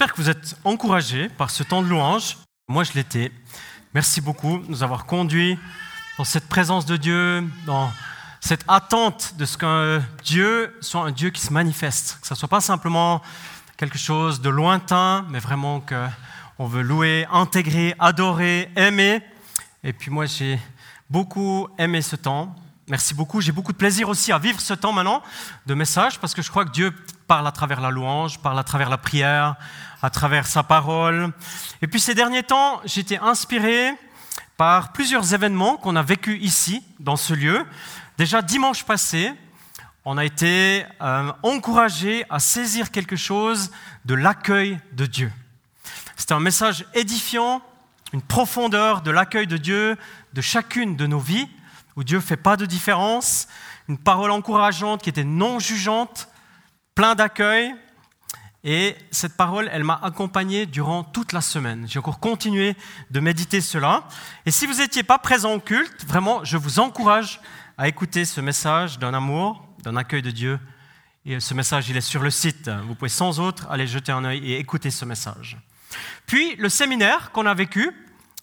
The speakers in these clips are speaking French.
J'espère que vous êtes encouragés par ce temps de louange. Moi, je l'étais. Merci beaucoup de nous avoir conduits dans cette présence de Dieu, dans cette attente de ce qu'un Dieu soit un Dieu qui se manifeste, que ce ne soit pas simplement quelque chose de lointain, mais vraiment qu'on veut louer, intégrer, adorer, aimer. Et puis moi, j'ai beaucoup aimé ce temps. Merci beaucoup. J'ai beaucoup de plaisir aussi à vivre ce temps maintenant de message parce que je crois que Dieu parle à travers la louange, parle à travers la prière, à travers sa parole. Et puis ces derniers temps, été inspiré par plusieurs événements qu'on a vécus ici, dans ce lieu. Déjà dimanche passé, on a été euh, encouragé à saisir quelque chose de l'accueil de Dieu. C'était un message édifiant, une profondeur de l'accueil de Dieu de chacune de nos vies, où Dieu ne fait pas de différence, une parole encourageante qui était non jugeante, plein d'accueil. Et cette parole, elle m'a accompagné durant toute la semaine. J'ai encore continué de méditer cela. Et si vous n'étiez pas présent au culte, vraiment, je vous encourage à écouter ce message d'un amour, d'un accueil de Dieu. Et ce message, il est sur le site. Vous pouvez sans autre aller jeter un œil et écouter ce message. Puis le séminaire qu'on a vécu,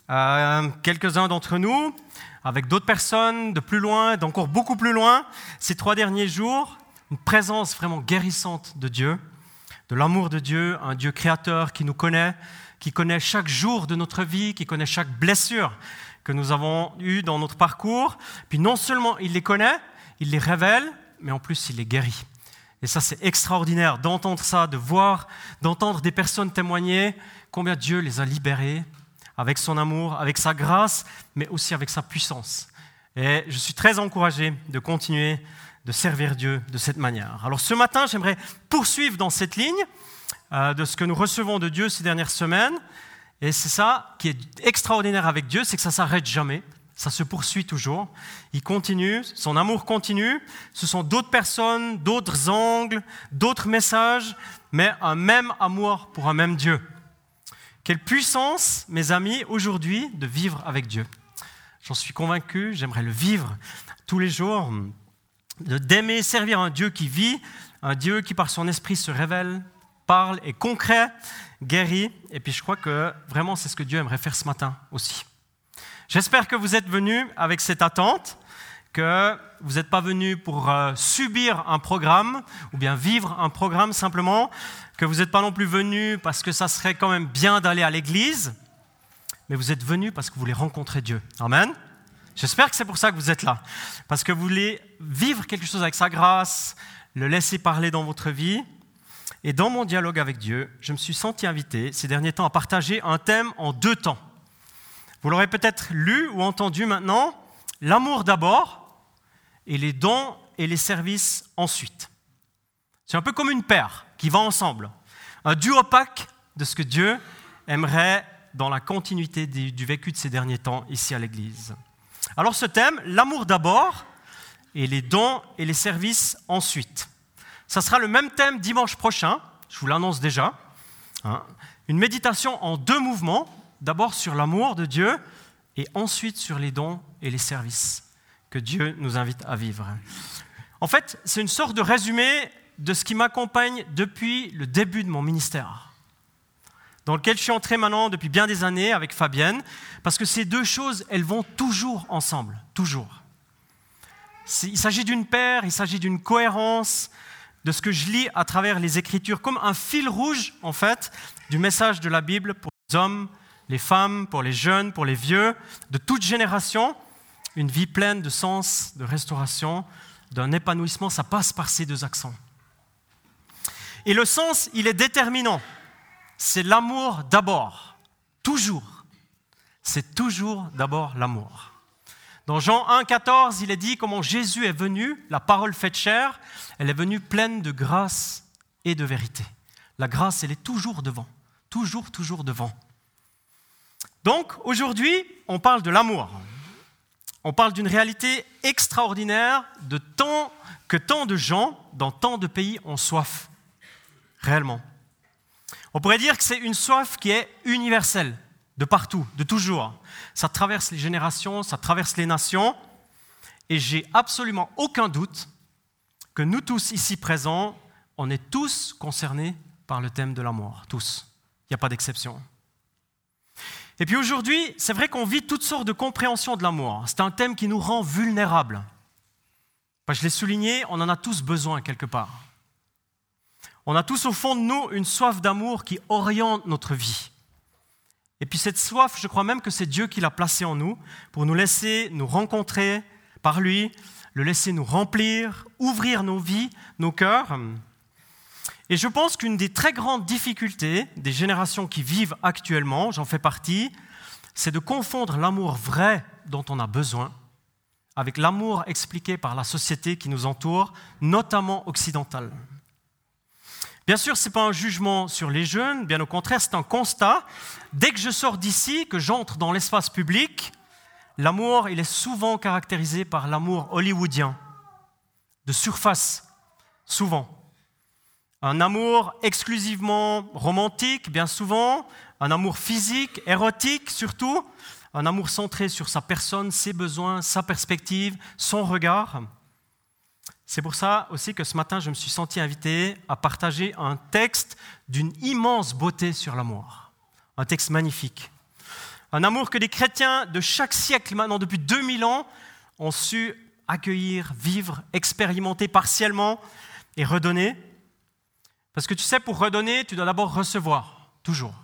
euh, quelques-uns d'entre nous, avec d'autres personnes de plus loin, d'encore beaucoup plus loin, ces trois derniers jours, une présence vraiment guérissante de Dieu, de l'amour de Dieu, un Dieu créateur qui nous connaît, qui connaît chaque jour de notre vie, qui connaît chaque blessure que nous avons eue dans notre parcours. Puis non seulement il les connaît, il les révèle, mais en plus il les guérit. Et ça, c'est extraordinaire d'entendre ça, de voir, d'entendre des personnes témoigner combien Dieu les a libérés avec son amour, avec sa grâce, mais aussi avec sa puissance. Et je suis très encouragé de continuer de servir Dieu de cette manière. Alors ce matin, j'aimerais poursuivre dans cette ligne euh, de ce que nous recevons de Dieu ces dernières semaines. Et c'est ça qui est extraordinaire avec Dieu, c'est que ça s'arrête jamais. Ça se poursuit toujours. Il continue, son amour continue. Ce sont d'autres personnes, d'autres angles, d'autres messages, mais un même amour pour un même Dieu. Quelle puissance, mes amis, aujourd'hui de vivre avec Dieu. J'en suis convaincu, j'aimerais le vivre tous les jours d'aimer servir un Dieu qui vit, un Dieu qui par son esprit se révèle, parle, est concret, guérit. Et puis je crois que vraiment c'est ce que Dieu aimerait faire ce matin aussi. J'espère que vous êtes venus avec cette attente, que vous n'êtes pas venus pour euh, subir un programme ou bien vivre un programme simplement, que vous n'êtes pas non plus venus parce que ça serait quand même bien d'aller à l'église, mais vous êtes venus parce que vous voulez rencontrer Dieu. Amen. J'espère que c'est pour ça que vous êtes là. Parce que vous voulez vivre quelque chose avec sa grâce, le laisser parler dans votre vie. Et dans mon dialogue avec Dieu, je me suis senti invité ces derniers temps à partager un thème en deux temps. Vous l'aurez peut-être lu ou entendu maintenant, l'amour d'abord et les dons et les services ensuite. C'est un peu comme une paire qui va ensemble. Un duo pack de ce que Dieu aimerait dans la continuité du vécu de ces derniers temps ici à l'Église. Alors ce thème, l'amour d'abord et les dons et les services ensuite. Ça sera le même thème dimanche prochain, je vous l'annonce déjà. Hein. Une méditation en deux mouvements, d'abord sur l'amour de Dieu et ensuite sur les dons et les services que Dieu nous invite à vivre. En fait, c'est une sorte de résumé de ce qui m'accompagne depuis le début de mon ministère dans lequel je suis entré maintenant depuis bien des années avec Fabienne, parce que ces deux choses, elles vont toujours ensemble, toujours. Il s'agit d'une paire, il s'agit d'une cohérence de ce que je lis à travers les Écritures, comme un fil rouge, en fait, du message de la Bible pour les hommes, les femmes, pour les jeunes, pour les vieux, de toute génération, une vie pleine de sens, de restauration, d'un épanouissement, ça passe par ces deux accents. Et le sens, il est déterminant c'est l'amour d'abord. Toujours. C'est toujours d'abord l'amour. Dans Jean 1, 14, il est dit comment Jésus est venu, la parole faite chair, elle est venue pleine de grâce et de vérité. La grâce, elle est toujours devant, toujours, toujours devant. Donc aujourd'hui, on parle de l'amour. On parle d'une réalité extraordinaire de tant que tant de gens dans tant de pays ont soif, réellement. On pourrait dire que c'est une soif qui est universelle, de partout, de toujours. Ça traverse les générations, ça traverse les nations, et j'ai absolument aucun doute que nous tous ici présents, on est tous concernés par le thème de la mort, tous. il n'y a pas d'exception. Et puis aujourd'hui, c'est vrai qu'on vit toutes sortes de compréhensions de l'amour. C'est un thème qui nous rend vulnérables. je l'ai souligné, on en a tous besoin quelque part. On a tous au fond de nous une soif d'amour qui oriente notre vie. Et puis cette soif, je crois même que c'est Dieu qui l'a placée en nous pour nous laisser nous rencontrer par lui, le laisser nous remplir, ouvrir nos vies, nos cœurs. Et je pense qu'une des très grandes difficultés des générations qui vivent actuellement, j'en fais partie, c'est de confondre l'amour vrai dont on a besoin avec l'amour expliqué par la société qui nous entoure, notamment occidentale. Bien sûr, ce n'est pas un jugement sur les jeunes, bien au contraire, c'est un constat. Dès que je sors d'ici, que j'entre dans l'espace public, l'amour, il est souvent caractérisé par l'amour hollywoodien, de surface, souvent. Un amour exclusivement romantique, bien souvent, un amour physique, érotique surtout, un amour centré sur sa personne, ses besoins, sa perspective, son regard. C'est pour ça aussi que ce matin, je me suis senti invité à partager un texte d'une immense beauté sur l'amour. Un texte magnifique. Un amour que les chrétiens de chaque siècle, maintenant depuis 2000 ans, ont su accueillir, vivre, expérimenter partiellement et redonner. Parce que tu sais, pour redonner, tu dois d'abord recevoir, toujours.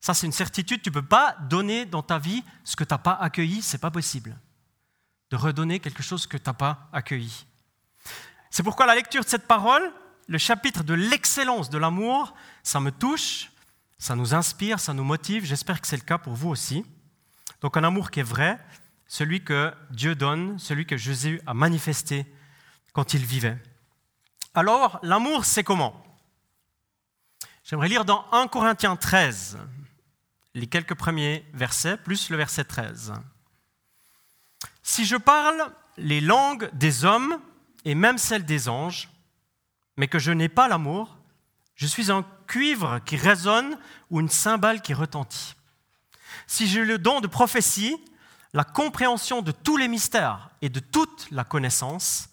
Ça, c'est une certitude. Tu ne peux pas donner dans ta vie ce que tu n'as pas accueilli, ce n'est pas possible. De redonner quelque chose que tu n'as pas accueilli. C'est pourquoi la lecture de cette parole, le chapitre de l'excellence de l'amour, ça me touche, ça nous inspire, ça nous motive. J'espère que c'est le cas pour vous aussi. Donc un amour qui est vrai, celui que Dieu donne, celui que Jésus a manifesté quand il vivait. Alors, l'amour, c'est comment? J'aimerais lire dans 1 Corinthiens 13, les quelques premiers versets, plus le verset 13. Si je parle les langues des hommes et même celles des anges, mais que je n'ai pas l'amour, je suis un cuivre qui résonne ou une cymbale qui retentit. Si j'ai le don de prophétie, la compréhension de tous les mystères et de toute la connaissance,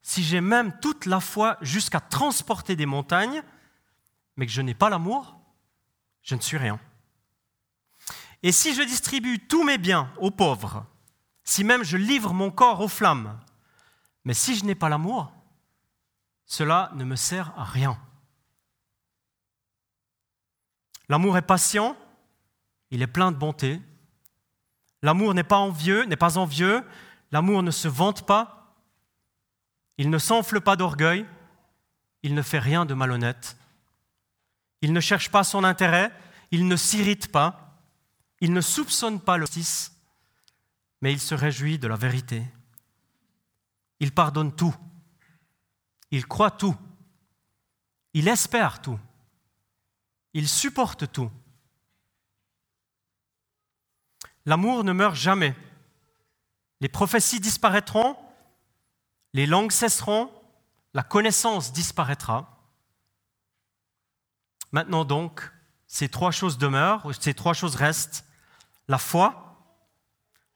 si j'ai même toute la foi jusqu'à transporter des montagnes, mais que je n'ai pas l'amour, je ne suis rien. Et si je distribue tous mes biens aux pauvres, si même je livre mon corps aux flammes, mais si je n'ai pas l'amour, cela ne me sert à rien. L'amour est patient, il est plein de bonté. L'amour n'est pas envieux, n'est pas envieux, l'amour ne se vante pas, il ne s'enfle pas d'orgueil, il ne fait rien de malhonnête, il ne cherche pas son intérêt, il ne s'irrite pas, il ne soupçonne pas le mais il se réjouit de la vérité. Il pardonne tout, il croit tout, il espère tout, il supporte tout. L'amour ne meurt jamais. Les prophéties disparaîtront, les langues cesseront, la connaissance disparaîtra. Maintenant donc, ces trois choses demeurent, ces trois choses restent, la foi,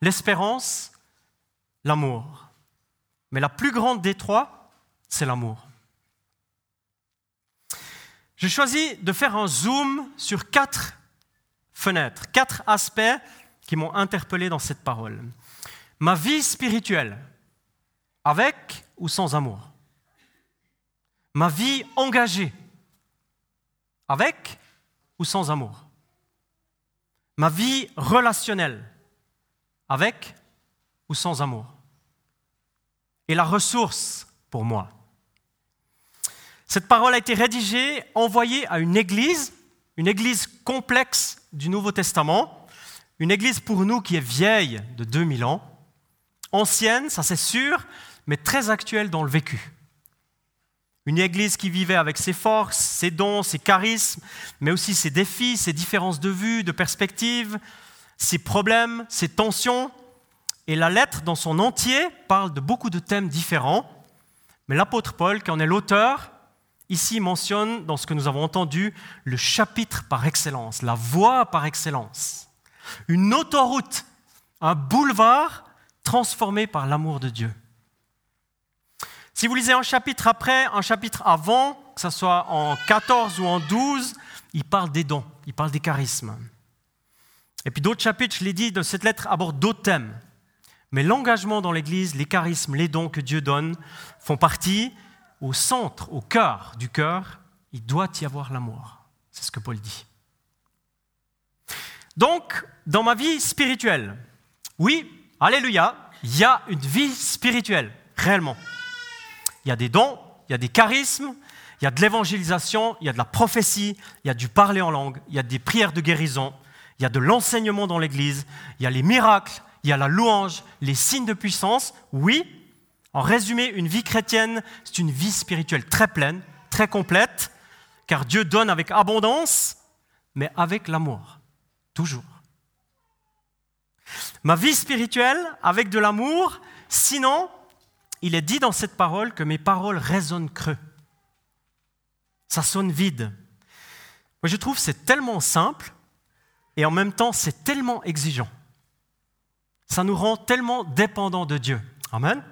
l'espérance, l'amour. Mais la plus grande des trois, c'est l'amour. J'ai choisi de faire un zoom sur quatre fenêtres, quatre aspects qui m'ont interpellé dans cette parole. Ma vie spirituelle, avec ou sans amour Ma vie engagée, avec ou sans amour Ma vie relationnelle, avec ou sans amour Et la ressource pour moi. Cette parole a été rédigée, envoyée à une église, une église complexe du Nouveau Testament, une église pour nous qui est vieille de 2000 ans, ancienne, ça c'est sûr, mais très actuelle dans le vécu. Une église qui vivait avec ses forces, ses dons, ses charismes, mais aussi ses défis, ses différences de vue, de perspective, ses problèmes, ses tensions. Et la lettre dans son entier parle de beaucoup de thèmes différents. Mais l'apôtre Paul, qui en est l'auteur, ici mentionne, dans ce que nous avons entendu, le chapitre par excellence, la voie par excellence. Une autoroute, un boulevard transformé par l'amour de Dieu. Si vous lisez un chapitre après, un chapitre avant, que ce soit en 14 ou en 12, il parle des dons, il parle des charismes. Et puis d'autres chapitres, je l'ai dit, de cette lettre abordent d'autres thèmes. Mais l'engagement dans l'Église, les charismes, les dons que Dieu donne font partie au centre, au cœur du cœur. Il doit y avoir l'amour. C'est ce que Paul dit. Donc, dans ma vie spirituelle, oui, alléluia, il y a une vie spirituelle, réellement. Il y a des dons, il y a des charismes, il y a de l'évangélisation, il y a de la prophétie, il y a du parler en langue, il y a des prières de guérison, il y a de l'enseignement dans l'Église, il y a les miracles, il y a la louange, les signes de puissance. Oui, en résumé, une vie chrétienne, c'est une vie spirituelle très pleine, très complète, car Dieu donne avec abondance, mais avec l'amour, toujours. Ma vie spirituelle avec de l'amour, sinon, il est dit dans cette parole que mes paroles résonnent creux. Ça sonne vide. Moi, je trouve c'est tellement simple et en même temps c'est tellement exigeant. Ça nous rend tellement dépendants de Dieu. Amen.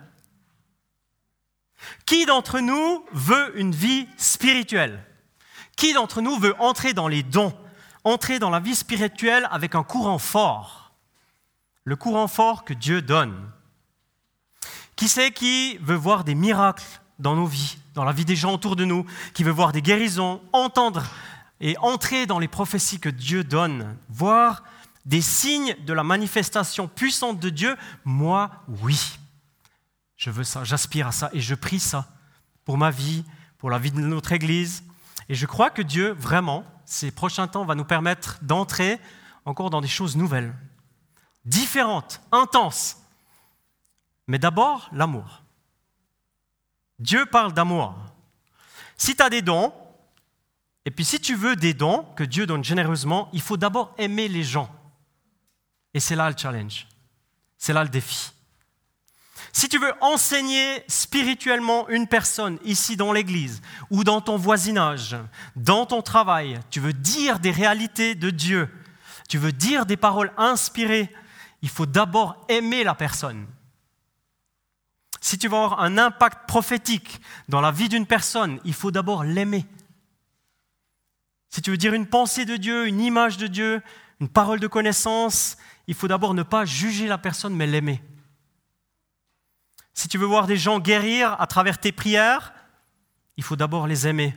Qui d'entre nous veut une vie spirituelle? Qui d'entre nous veut entrer dans les dons, entrer dans la vie spirituelle avec un courant fort? Le courant fort que Dieu donne. Qui c'est qui veut voir des miracles dans nos vies, dans la vie des gens autour de nous, qui veut voir des guérisons, entendre et entrer dans les prophéties que Dieu donne, voir des signes de la manifestation puissante de Dieu, moi, oui. Je veux ça, j'aspire à ça et je prie ça pour ma vie, pour la vie de notre Église. Et je crois que Dieu, vraiment, ces prochains temps, va nous permettre d'entrer encore dans des choses nouvelles, différentes, intenses. Mais d'abord, l'amour. Dieu parle d'amour. Si tu as des dons, et puis si tu veux des dons que Dieu donne généreusement, il faut d'abord aimer les gens. Et c'est là le challenge. C'est là le défi. Si tu veux enseigner spirituellement une personne ici dans l'église ou dans ton voisinage, dans ton travail, tu veux dire des réalités de Dieu, tu veux dire des paroles inspirées, il faut d'abord aimer la personne. Si tu veux avoir un impact prophétique dans la vie d'une personne, il faut d'abord l'aimer. Si tu veux dire une pensée de Dieu, une image de Dieu, une parole de connaissance, il faut d'abord ne pas juger la personne, mais l'aimer. Si tu veux voir des gens guérir à travers tes prières, il faut d'abord les aimer.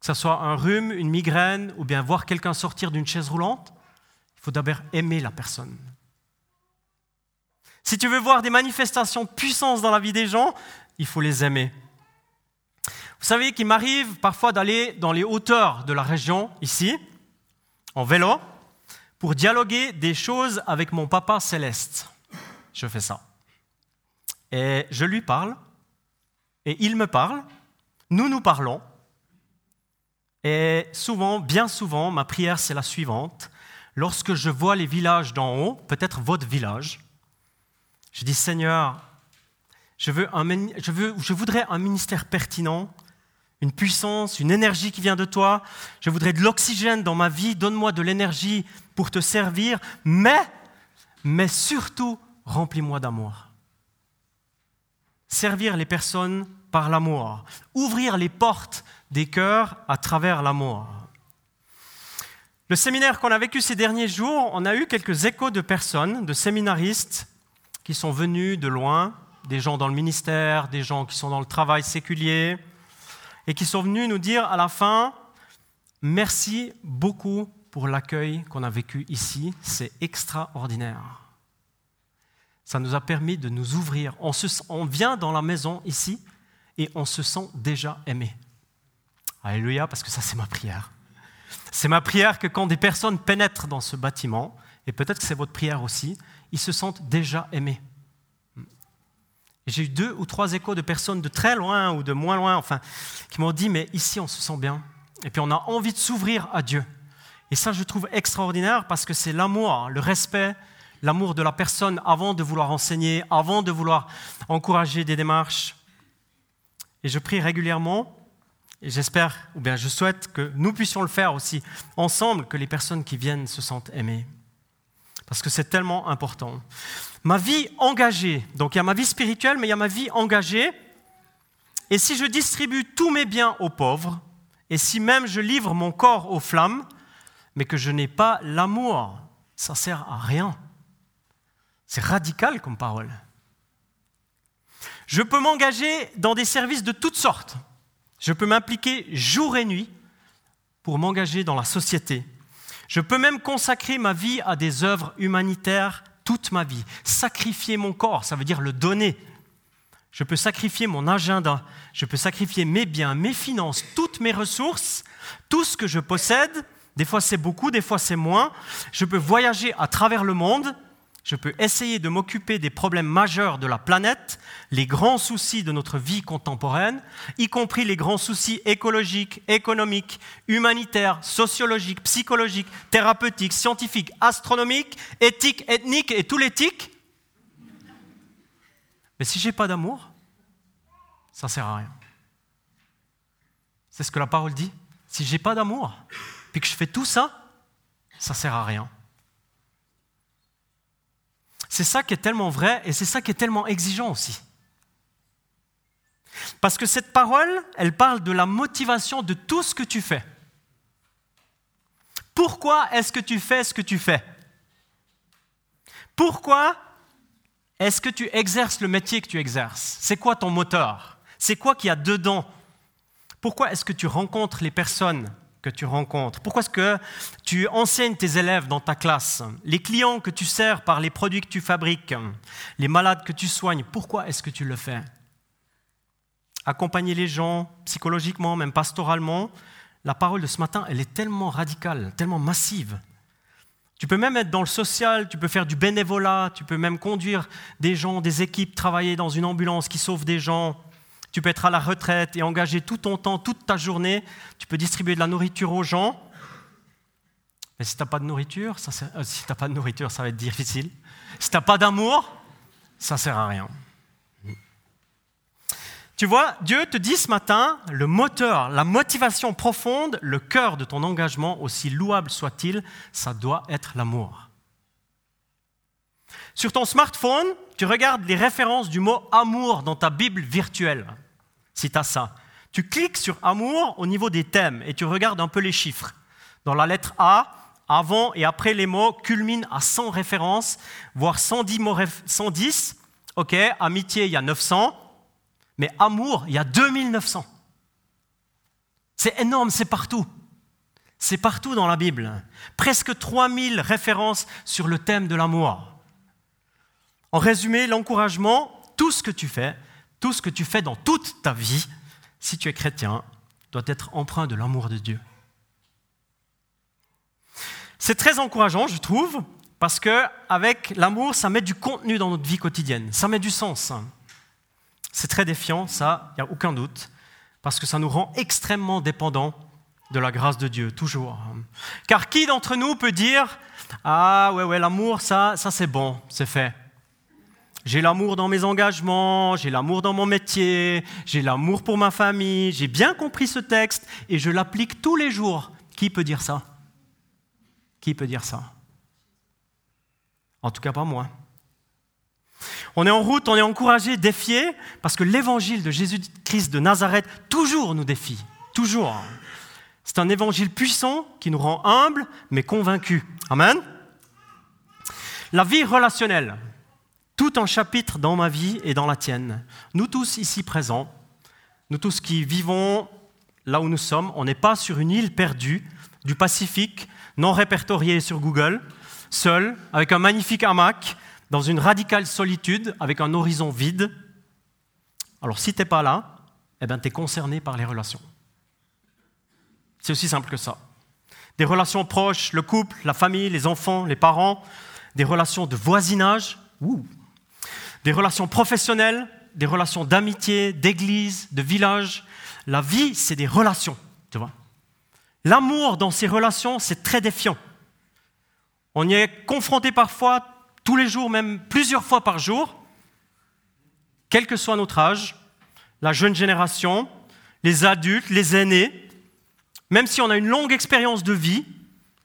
Que ce soit un rhume, une migraine, ou bien voir quelqu'un sortir d'une chaise roulante, il faut d'abord aimer la personne. Si tu veux voir des manifestations de puissance dans la vie des gens, il faut les aimer. Vous savez qu'il m'arrive parfois d'aller dans les hauteurs de la région, ici, en vélo, pour dialoguer des choses avec mon papa céleste. Je fais ça. Et je lui parle, et il me parle, nous nous parlons, et souvent, bien souvent, ma prière c'est la suivante. Lorsque je vois les villages d'en haut, peut-être votre village, je dis Seigneur, je, veux je, veux, je voudrais un ministère pertinent, une puissance, une énergie qui vient de toi. Je voudrais de l'oxygène dans ma vie. Donne-moi de l'énergie pour te servir, mais, mais surtout, remplis-moi d'amour servir les personnes par l'amour, ouvrir les portes des cœurs à travers l'amour. Le séminaire qu'on a vécu ces derniers jours, on a eu quelques échos de personnes, de séminaristes qui sont venus de loin, des gens dans le ministère, des gens qui sont dans le travail séculier, et qui sont venus nous dire à la fin, merci beaucoup pour l'accueil qu'on a vécu ici, c'est extraordinaire. Ça nous a permis de nous ouvrir. On, vient dans la maison ici et on se sent déjà aimé. Alléluia, parce que ça c'est ma prière. C'est ma prière que quand des personnes pénètrent dans ce bâtiment, et peut-être que c'est votre prière aussi, ils se sentent déjà aimés. J'ai eu deux ou trois échos de personnes de très loin ou de moins loin, enfin, qui m'ont dit, mais ici on se sent bien. Et puis on a envie de s'ouvrir à Dieu. Et ça, je trouve extraordinaire parce que c'est l'amour, le respect, l'amour de la personne avant de vouloir enseigner, avant de vouloir encourager des démarches. Et je prie régulièrement, et j'espère, ou bien je souhaite que nous puissions le faire aussi ensemble, que les personnes qui viennent se sentent aimées. Parce que c'est tellement important. Ma vie engagée, donc il y a ma vie spirituelle, mais il y a ma vie engagée. Et si je distribue tous mes biens aux pauvres, Et si même je livre mon corps aux flammes, mais que je n'ai pas l'amour, ça sert à rien. C'est radical comme parole. Je peux m'engager dans des services de toutes sortes. Je peux m'impliquer jour et nuit pour m'engager dans la société. Je peux même consacrer ma vie à des œuvres humanitaires toute ma vie. Sacrifier mon corps, ça veut dire le donner. Je peux sacrifier mon agenda, je peux sacrifier mes biens, mes finances, toutes mes ressources, tout ce que je possède. Des fois c'est beaucoup, des fois c'est moins. Je peux voyager à travers le monde je peux essayer de m'occuper des problèmes majeurs de la planète, les grands soucis de notre vie contemporaine, y compris les grands soucis écologiques, économiques, humanitaires, sociologiques, psychologiques, thérapeutiques, scientifiques, astronomiques, éthiques, ethniques et tout l'éthique. Mais si je n'ai pas d'amour, ça ne sert à rien. C'est ce que la parole dit. Si je n'ai pas d'amour, puis que je fais tout ça, ça ne sert à rien. C'est ça qui est tellement vrai et c'est ça qui est tellement exigeant aussi. Parce que cette parole, elle parle de la motivation de tout ce que tu fais. Pourquoi est-ce que tu fais ce que tu fais? Pourquoi est-ce que tu exerces le métier que tu exerces? C'est quoi ton moteur? C'est quoi qu'il y a dedans? Pourquoi est-ce que tu rencontres les personnes que tu rencontres Pourquoi est-ce que tu enseignes tes élèves dans ta classe? Les clients que tu sers par les produits que tu fabriques Les malades que tu soignes Pourquoi est-ce que tu le fais? Accompagner les gens psychologiquement, même pastoralement. La parole de ce matin, elle est tellement radicale, tellement massive. Tu peux même être dans le social, tu peux faire du bénévolat, tu peux même conduire des gens, des équipes, travailler dans une ambulance qui sauve des gens. Tu peux être à la retraite et engager tout ton temps, toute ta journée. Tu peux distribuer de la nourriture aux gens. Mais si tu n'as pas de nourriture, ça, euh, pas de nourriture, ça va être difficile. Si tu n'as pas d'amour, ça ne sert à rien. Tu vois, Dieu te dit ce matin, le moteur, la motivation profonde, le cœur de ton engagement, aussi louable soit-il, ça doit être l'amour. Sur ton smartphone, tu regardes les références du mot amour dans ta Bible virtuelle si tu as ça. Tu cliques sur amour au niveau des thèmes et tu regardes un peu les chiffres. Dans la lettre A, avant et après les mots culminent à 100 références, voire 110 mots 110. OK, amitié, il y a 900, mais amour, il y a 2900. C'est énorme, c'est partout. C'est partout dans la Bible. Presque 3000 références sur le thème de l'amour. En résumé, l'encouragement, tout ce que tu fais, tout ce que tu fais dans toute ta vie, si tu es chrétien, doit être empreint de l'amour de Dieu. C'est très encourageant, je trouve, parce que avec l'amour, ça met du contenu dans notre vie quotidienne, ça met du sens. C'est très défiant, ça, il n'y a aucun doute, parce que ça nous rend extrêmement dépendants de la grâce de Dieu, toujours. Car qui d'entre nous peut dire Ah ouais, ouais, l'amour, ça, ça c'est bon, c'est fait. J'ai l'amour dans mes engagements, j'ai l'amour dans mon métier, j'ai l'amour pour ma famille, j'ai bien compris ce texte et je l'applique tous les jours. Qui peut dire ça? Qui peut dire ça? En tout cas pas moi. On est en route, on est encouragé, défié, parce que l'évangile de Jésus-Christ de Nazareth toujours nous défie, toujours. C'est un évangile puissant qui nous rend humbles mais convaincus. Amen. La vie relationnelle, tout un chapitre dans ma vie et dans la tienne. Nous tous ici présents, nous tous qui vivons là où nous sommes, on n'est pas sur une île perdue du Pacifique, non répertoriée sur Google, seul, avec un magnifique hamac, dans une radicale solitude, avec un horizon vide. Alors si tu n'es pas là, eh ben, tu es concerné par les relations. C'est aussi simple que ça. Des relations proches, le couple, la famille, les enfants, les parents, des relations de voisinage. Des relations professionnelles, des relations d'amitié, d'église, de village. La vie, c'est des relations, tu vois. L'amour dans ces relations, c'est très défiant. On y est confronté parfois, tous les jours, même plusieurs fois par jour, quel que soit notre âge, la jeune génération, les adultes, les aînés, même si on a une longue expérience de vie,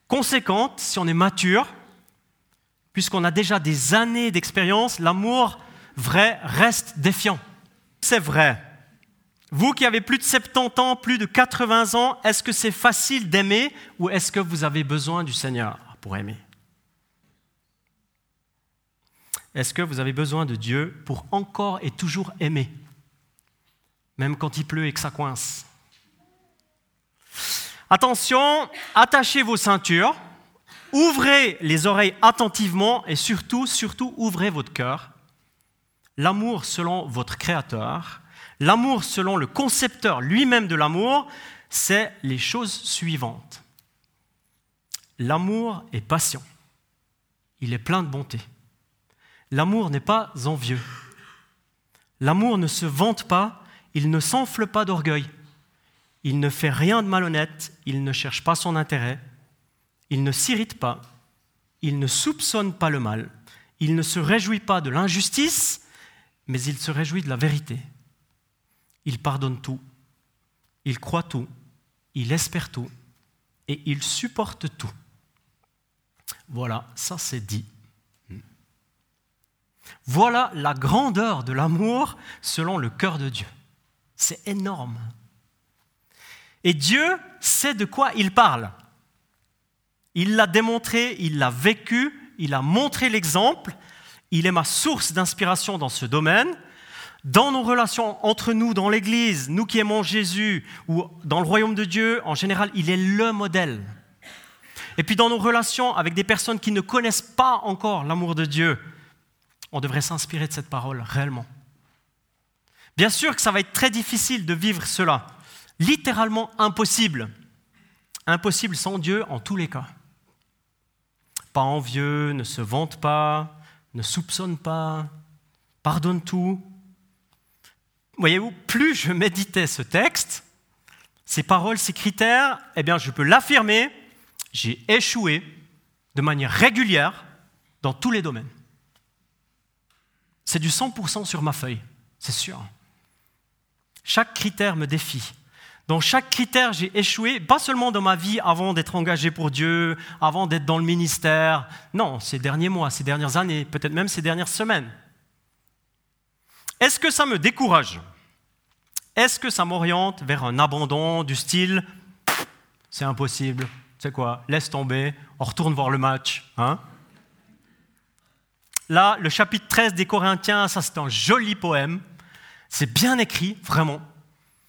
conséquente, si on est mature, puisqu'on a déjà des années d'expérience, l'amour vrai reste défiant. C'est vrai. Vous qui avez plus de 70 ans, plus de 80 ans, est-ce que c'est facile d'aimer ou est-ce que vous avez besoin du Seigneur pour aimer? Est-ce que vous avez besoin de Dieu pour encore et toujours aimer Même quand il pleut et que ça coince? Attention, attachez vos ceintures, ouvrez les oreilles attentivement et surtout, surtout, ouvrez votre cœur. L'amour selon votre Créateur, l'amour selon le concepteur lui-même de l'amour, c'est les choses suivantes. L'amour est patient, il est plein de bonté. L'amour n'est pas envieux. L'amour ne se vante pas, il ne s'enfle pas d'orgueil. Il ne fait rien de malhonnête, il ne cherche pas son intérêt, il ne s'irrite pas, il ne soupçonne pas le mal, il ne se réjouit pas de l'injustice, mais il se réjouit de la vérité. Il pardonne tout, il croit tout, il espère tout, et il supporte tout. Voilà, ça c'est dit. Voilà la grandeur de l'amour selon le cœur de Dieu. C'est énorme. Et Dieu sait de quoi il parle. Il l'a démontré, il l'a vécu, il a montré l'exemple. Il est ma source d'inspiration dans ce domaine. Dans nos relations entre nous, dans l'Église, nous qui aimons Jésus, ou dans le royaume de Dieu, en général, il est le modèle. Et puis dans nos relations avec des personnes qui ne connaissent pas encore l'amour de Dieu, on devrait s'inspirer de cette parole réellement. Bien sûr que ça va être très difficile de vivre cela, littéralement impossible. Impossible sans Dieu en tous les cas. Pas envieux, ne se vante pas, ne soupçonne pas, pardonne tout. Voyez-vous, plus je méditais ce texte, ces paroles, ces critères, eh bien, je peux l'affirmer, j'ai échoué de manière régulière dans tous les domaines. C'est du 100% sur ma feuille, c'est sûr. Chaque critère me défie. Dans chaque critère, j'ai échoué, pas seulement dans ma vie avant d'être engagé pour Dieu, avant d'être dans le ministère, non, ces derniers mois, ces dernières années, peut-être même ces dernières semaines. Est-ce que ça me décourage? Est-ce que ça m'oriente vers un abandon du style c'est impossible, c'est quoi Laisse tomber, on retourne voir le match, hein? Là, le chapitre 13 des Corinthiens, ça c'est un joli poème. C'est bien écrit, vraiment.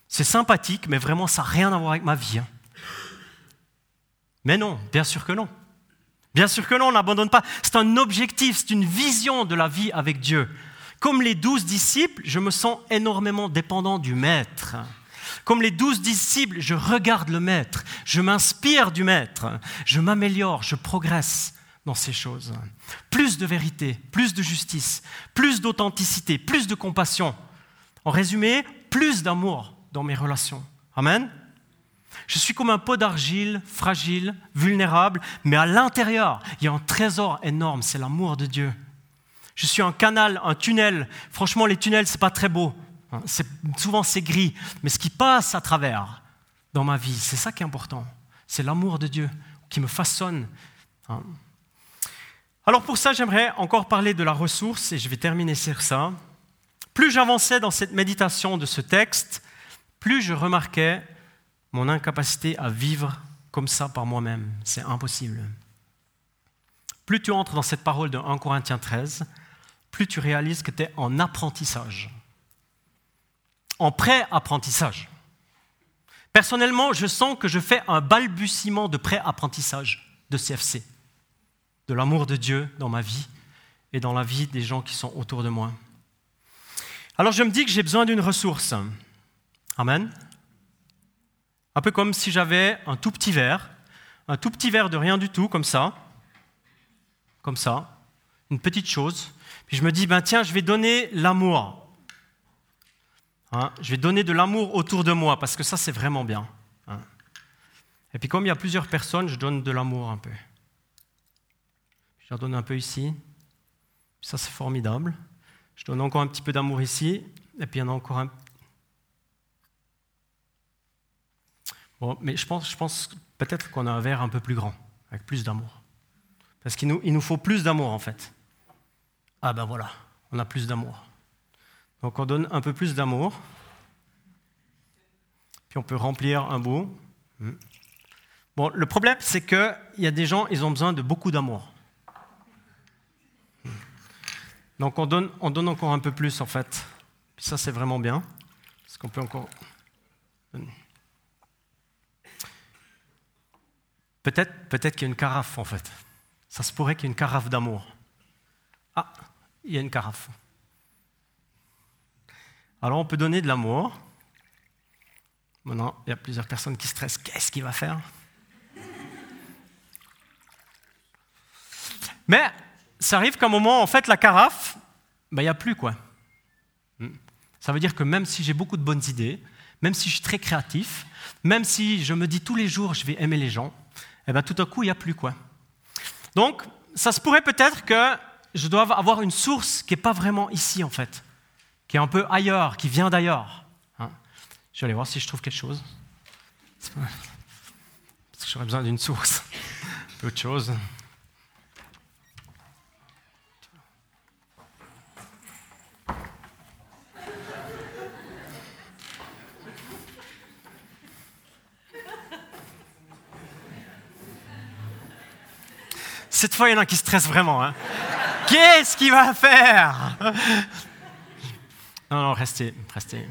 C'est sympathique, mais vraiment, ça n'a rien à voir avec ma vie. Hein. Mais non, bien sûr que non. Bien sûr que non, on n'abandonne pas. C'est un objectif, c'est une vision de la vie avec Dieu. Comme les douze disciples, je me sens énormément dépendant du Maître. Comme les douze disciples, je regarde le Maître, je m'inspire du Maître, je m'améliore, je progresse dans ces choses. Plus de vérité, plus de justice, plus d'authenticité, plus de compassion. En résumé, plus d'amour dans mes relations. Amen. Je suis comme un pot d'argile, fragile, vulnérable, mais à l'intérieur, il y a un trésor énorme, c'est l'amour de Dieu. Je suis un canal, un tunnel. Franchement, les tunnels, c'est pas très beau. Hein. Souvent, c'est gris. Mais ce qui passe à travers dans ma vie, c'est ça qui est important. C'est l'amour de Dieu qui me façonne. Hein. Alors pour ça, j'aimerais encore parler de la ressource et je vais terminer sur ça. Plus j'avançais dans cette méditation de ce texte, plus je remarquais mon incapacité à vivre comme ça par moi-même. C'est impossible. Plus tu entres dans cette parole de 1 Corinthiens 13, plus tu réalises que tu es en apprentissage, en pré-apprentissage. Personnellement, je sens que je fais un balbutiement de pré-apprentissage de CFC de l'amour de Dieu dans ma vie et dans la vie des gens qui sont autour de moi. Alors je me dis que j'ai besoin d'une ressource. Amen. Un peu comme si j'avais un tout petit verre, un tout petit verre de rien du tout, comme ça, comme ça, une petite chose. Puis je me dis, ben tiens, je vais donner l'amour. Hein, je vais donner de l'amour autour de moi, parce que ça, c'est vraiment bien. Hein. Et puis comme il y a plusieurs personnes, je donne de l'amour un peu. Je leur donne un peu ici. Ça, c'est formidable. Je donne encore un petit peu d'amour ici. Et puis, il y en a encore un. Bon, mais je pense, je pense peut-être qu'on a un verre un peu plus grand, avec plus d'amour. Parce qu'il nous, il nous faut plus d'amour, en fait. Ah ben voilà, on a plus d'amour. Donc on donne un peu plus d'amour. Puis on peut remplir un bout. Hmm. Bon, le problème, c'est qu'il y a des gens, ils ont besoin de beaucoup d'amour. Hmm. Donc on donne, on donne encore un peu plus, en fait. Ça, c'est vraiment bien. Parce qu'on peut encore... Peut-être peut qu'il y a une carafe, en fait. Ça se pourrait qu'il y ait une carafe d'amour. Ah, il y a une carafe. Alors on peut donner de l'amour. Maintenant, il y a plusieurs personnes qui stressent. Qu'est-ce qu'il va faire? Mais ça arrive qu'à un moment, en fait, la carafe, ben, il n'y a plus quoi. Hmm. Ça veut dire que même si j'ai beaucoup de bonnes idées, même si je suis très créatif, même si je me dis tous les jours je vais aimer les gens, eh ben, tout à coup, il n'y a plus quoi. Donc, ça se pourrait peut-être que je dois avoir une source qui n'est pas vraiment ici, en fait, qui est un peu ailleurs, qui vient d'ailleurs. Hein. je vais aller voir si je trouve quelque chose. Parce que j'aurais besoin d'une source. Peu autre chose. Cette fois, il y en a qui stressent vraiment. Hein. Qu'est-ce qu'il va faire? Non, non, restez, restez.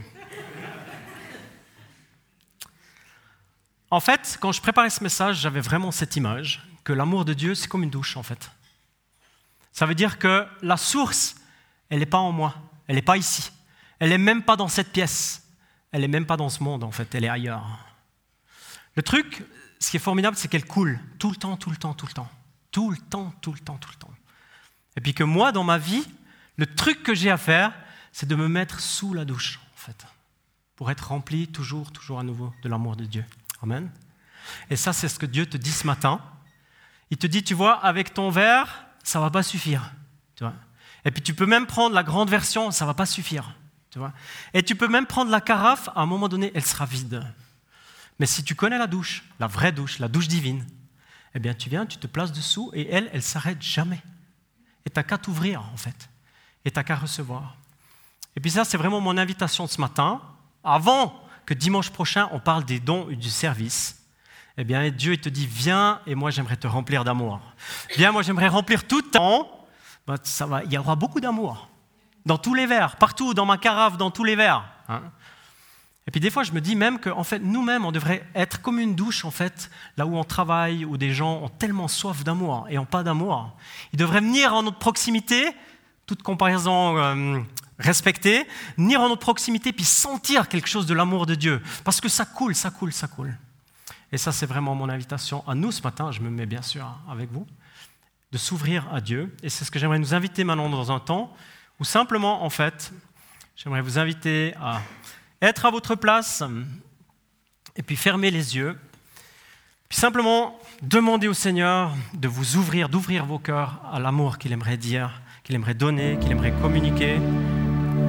En fait, quand je préparais ce message, j'avais vraiment cette image que l'amour de Dieu, c'est comme une douche, en fait. Ça veut dire que la source, elle n'est pas en moi, elle n'est pas ici, elle n'est même pas dans cette pièce, elle n'est même pas dans ce monde, en fait, elle est ailleurs. Le truc, ce qui est formidable, c'est qu'elle coule tout le temps, tout le temps, tout le temps. Tout le temps, tout le temps, tout le temps. Et puis que moi, dans ma vie, le truc que j'ai à faire, c'est de me mettre sous la douche, en fait, pour être rempli toujours, toujours à nouveau de l'amour de Dieu. Amen. Et ça, c'est ce que Dieu te dit ce matin. Il te dit, tu vois, avec ton verre, ça va pas suffire. Tu vois. Et puis tu peux même prendre la grande version, ça va pas suffire. Tu vois. Et tu peux même prendre la carafe, à un moment donné, elle sera vide. Mais si tu connais la douche, la vraie douche, la douche divine, eh bien tu viens, tu te places dessous et elle, elle s'arrête jamais. Et tu n'as qu'à t'ouvrir en fait. Et tu n'as qu'à recevoir. Et puis ça, c'est vraiment mon invitation ce matin. Avant que dimanche prochain, on parle des dons et du service, eh bien Dieu il te dit, viens et moi j'aimerais te remplir d'amour. Viens, moi j'aimerais remplir tout temps. Bah, ça va, il y aura beaucoup d'amour. Dans tous les verres, partout, dans ma carafe, dans tous les verres. Hein. Et puis des fois, je me dis même qu'en fait, nous-mêmes, on devrait être comme une douche, en fait, là où on travaille, où des gens ont tellement soif d'amour et n'ont pas d'amour. Ils devraient venir en notre proximité, toute comparaison euh, respectée, venir en notre proximité, puis sentir quelque chose de l'amour de Dieu. Parce que ça coule, ça coule, ça coule. Et ça, c'est vraiment mon invitation à nous ce matin, je me mets bien sûr avec vous, de s'ouvrir à Dieu. Et c'est ce que j'aimerais nous inviter maintenant dans un temps où simplement, en fait, j'aimerais vous inviter à être à votre place et puis fermer les yeux. Puis simplement demander au Seigneur de vous ouvrir, d'ouvrir vos cœurs à l'amour qu'il aimerait dire, qu'il aimerait donner, qu'il aimerait communiquer.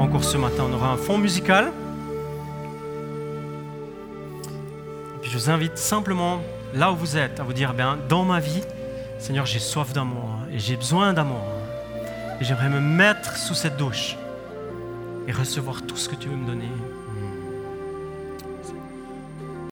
Encore ce matin, on aura un fond musical. Puis je vous invite simplement, là où vous êtes, à vous dire, bien, dans ma vie, Seigneur, j'ai soif d'amour et j'ai besoin d'amour. Et j'aimerais me mettre sous cette douche et recevoir tout ce que tu veux me donner.